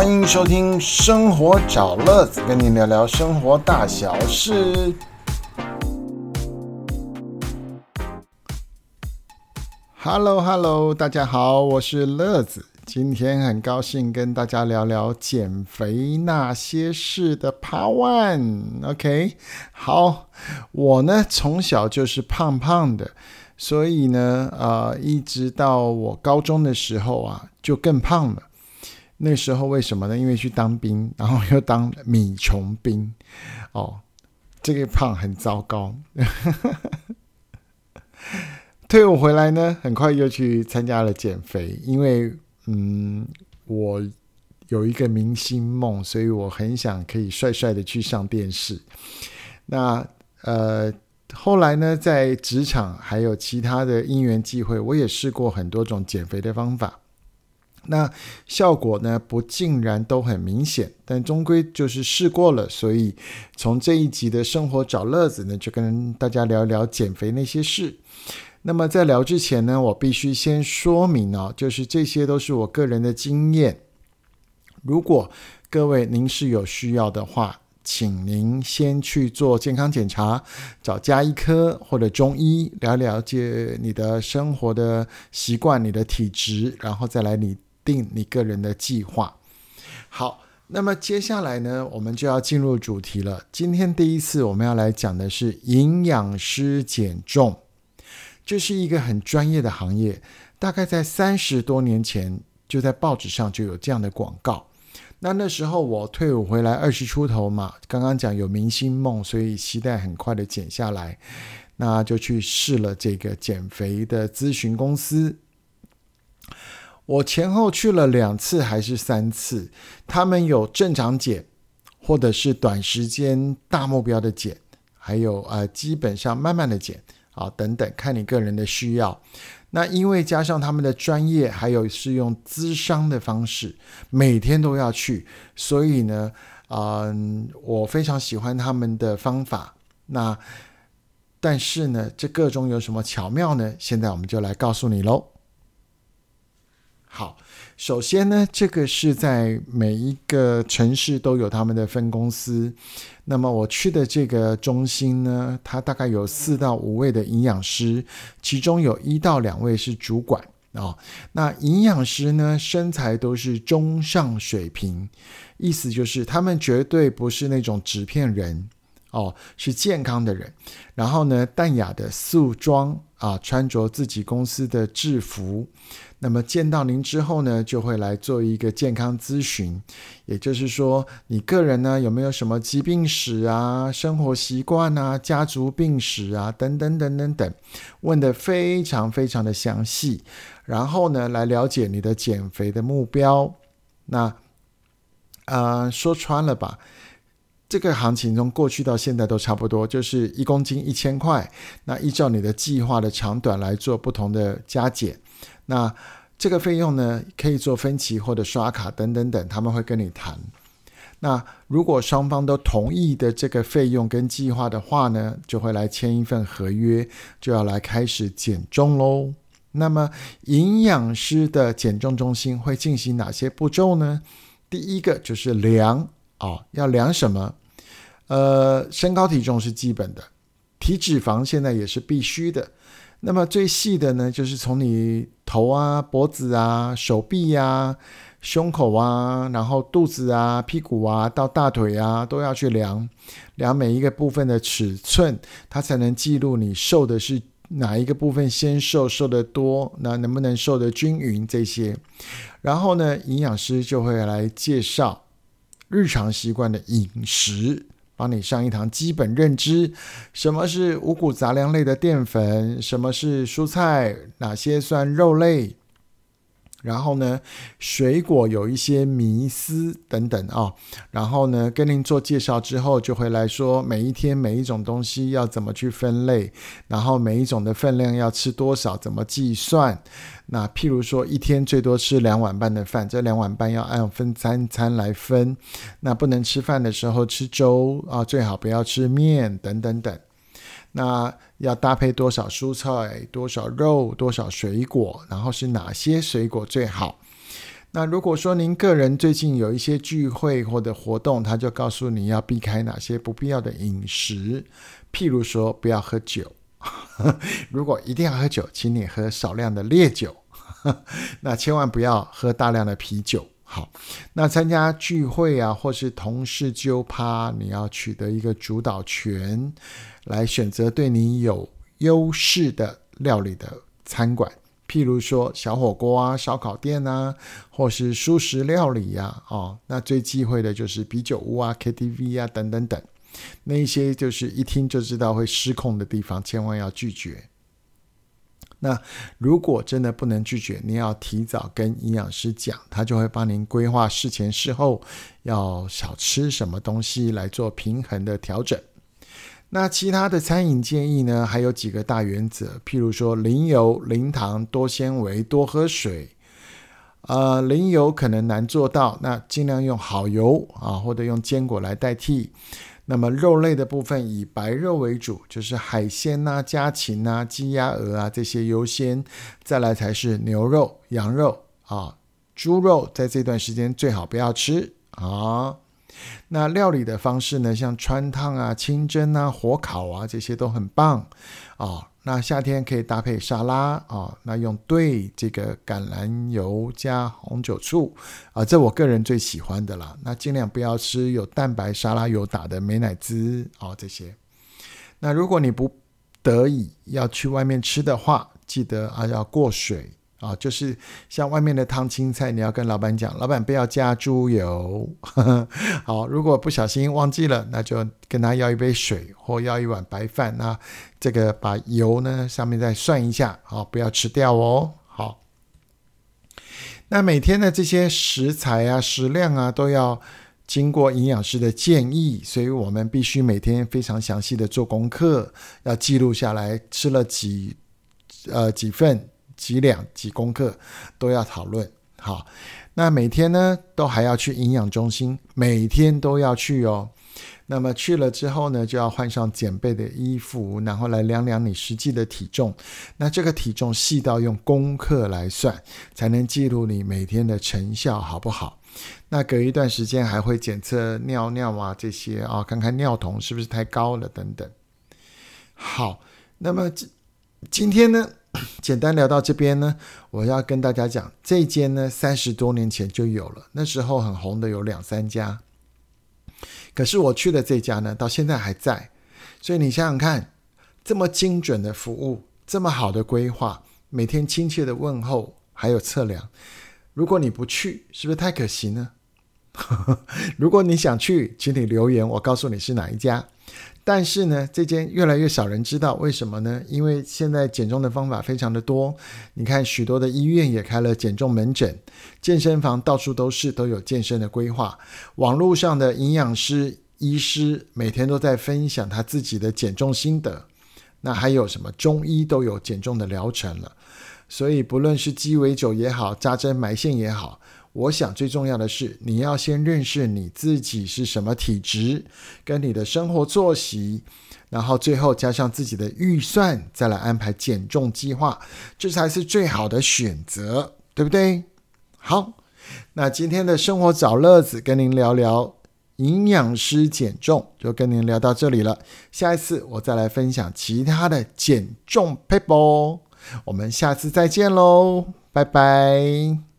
欢迎收听《生活找乐子》，跟您聊聊生活大小事。Hello，Hello，大家好，我是乐子。今天很高兴跟大家聊聊减肥那些事的 Part One。OK，好，我呢从小就是胖胖的，所以呢，呃，一直到我高中的时候啊，就更胖了。那时候为什么呢？因为去当兵，然后又当米穷兵，哦，这个胖很糟糕。退伍回来呢，很快又去参加了减肥，因为嗯，我有一个明星梦，所以我很想可以帅帅的去上电视。那呃，后来呢，在职场还有其他的因缘际会，我也试过很多种减肥的方法。那效果呢，不竟然都很明显，但终归就是试过了。所以从这一集的生活找乐子呢，就跟大家聊一聊减肥那些事。那么在聊之前呢，我必须先说明哦，就是这些都是我个人的经验。如果各位您是有需要的话，请您先去做健康检查，找加医科或者中医了了解你的生活的习惯、你的体质，然后再来你定你个人的计划。好，那么接下来呢，我们就要进入主题了。今天第一次我们要来讲的是营养师减重。这是一个很专业的行业，大概在三十多年前就在报纸上就有这样的广告。那那时候我退伍回来二十出头嘛，刚刚讲有明星梦，所以期待很快的减下来，那就去试了这个减肥的咨询公司。我前后去了两次还是三次，他们有正常减，或者是短时间大目标的减，还有呃基本上慢慢的减。啊，等等，看你个人的需要。那因为加上他们的专业，还有是用资商的方式，每天都要去，所以呢，嗯，我非常喜欢他们的方法。那但是呢，这个中有什么巧妙呢？现在我们就来告诉你喽。好。首先呢，这个是在每一个城市都有他们的分公司。那么我去的这个中心呢，它大概有四到五位的营养师，其中有一到两位是主管啊。那营养师呢，身材都是中上水平，意思就是他们绝对不是那种纸片人哦，是健康的人。然后呢，淡雅的素装啊，穿着自己公司的制服。那么见到您之后呢，就会来做一个健康咨询，也就是说，你个人呢有没有什么疾病史啊、生活习惯啊、家族病史啊等等等等等，问的非常非常的详细，然后呢来了解你的减肥的目标。那呃说穿了吧，这个行情从过去到现在都差不多，就是一公斤一千块，那依照你的计划的长短来做不同的加减。那这个费用呢，可以做分期或者刷卡等等等，他们会跟你谈。那如果双方都同意的这个费用跟计划的话呢，就会来签一份合约，就要来开始减重喽。那么营养师的减重中心会进行哪些步骤呢？第一个就是量啊，要量什么？呃，身高体重是基本的，体脂肪现在也是必须的。那么最细的呢，就是从你头啊、脖子啊、手臂呀、胸口啊，然后肚子啊、屁股啊，到大腿啊，都要去量，量每一个部分的尺寸，它才能记录你瘦的是哪一个部分先瘦，瘦得多，那能不能瘦的均匀这些。然后呢，营养师就会来介绍日常习惯的饮食。帮你上一堂基本认知，什么是五谷杂粮类的淀粉，什么是蔬菜，哪些算肉类。然后呢，水果有一些迷思等等啊。然后呢，跟您做介绍之后，就会来说每一天每一种东西要怎么去分类，然后每一种的分量要吃多少，怎么计算。那譬如说，一天最多吃两碗半的饭，这两碗半要按分三餐来分。那不能吃饭的时候吃粥啊，最好不要吃面等等等。那要搭配多少蔬菜、多少肉、多少水果，然后是哪些水果最好？那如果说您个人最近有一些聚会或者活动，他就告诉你要避开哪些不必要的饮食，譬如说不要喝酒。如果一定要喝酒，请你喝少量的烈酒，那千万不要喝大量的啤酒。好，那参加聚会啊，或是同事揪趴，你要取得一个主导权，来选择对你有优势的料理的餐馆，譬如说小火锅啊、烧烤店啊，或是素食料理呀。哦，那最忌讳的就是啤酒屋啊、KTV 啊等等等。那一些就是一听就知道会失控的地方，千万要拒绝。那如果真的不能拒绝，你要提早跟营养师讲，他就会帮您规划事前事后要少吃什么东西来做平衡的调整。那其他的餐饮建议呢，还有几个大原则，譬如说零油、零糖、多纤维、多喝水。呃，零油可能难做到，那尽量用好油啊，或者用坚果来代替。那么肉类的部分以白肉为主，就是海鲜呐、家禽呐、鸡鸭鹅啊这些优先，再来才是牛肉、羊肉啊、猪肉，在这段时间最好不要吃啊。那料理的方式呢，像川烫啊、清蒸啊、火烤啊，这些都很棒啊。那夏天可以搭配沙拉啊，那用对这个橄榄油加红酒醋啊，这我个人最喜欢的啦。那尽量不要吃有蛋白沙拉油打的美乃滋哦这些。那如果你不得已要去外面吃的话，记得啊要过水。啊，就是像外面的烫青菜，你要跟老板讲，老板不要加猪油。好，如果不小心忘记了，那就跟他要一杯水或要一碗白饭。那这个把油呢上面再算一下，好，不要吃掉哦。好，那每天的这些食材啊、食量啊，都要经过营养师的建议，所以我们必须每天非常详细的做功课，要记录下来吃了几呃几份。几两几功课都要讨论好，那每天呢都还要去营养中心，每天都要去哦。那么去了之后呢，就要换上减背的衣服，然后来量量你实际的体重。那这个体重细到用功课来算，才能记录你每天的成效好不好？那隔一段时间还会检测尿尿啊这些啊，看看尿酮是不是太高了等等。好，那么今今天呢？简单聊到这边呢，我要跟大家讲，这间呢三十多年前就有了，那时候很红的有两三家，可是我去的这家呢，到现在还在。所以你想想看，这么精准的服务，这么好的规划，每天亲切的问候，还有测量，如果你不去，是不是太可惜呢？如果你想去，请你留言，我告诉你是哪一家。但是呢，这间越来越少人知道，为什么呢？因为现在减重的方法非常的多。你看，许多的医院也开了减重门诊，健身房到处都是，都有健身的规划。网络上的营养师、医师每天都在分享他自己的减重心得。那还有什么中医都有减重的疗程了。所以，不论是鸡尾酒也好，扎针埋线也好。我想最重要的是，你要先认识你自己是什么体质，跟你的生活作息，然后最后加上自己的预算，再来安排减重计划，这才是最好的选择，对不对？好，那今天的生活找乐子跟您聊聊营养师减重，就跟您聊到这里了。下一次我再来分享其他的减重 paper，我们下次再见喽，拜拜。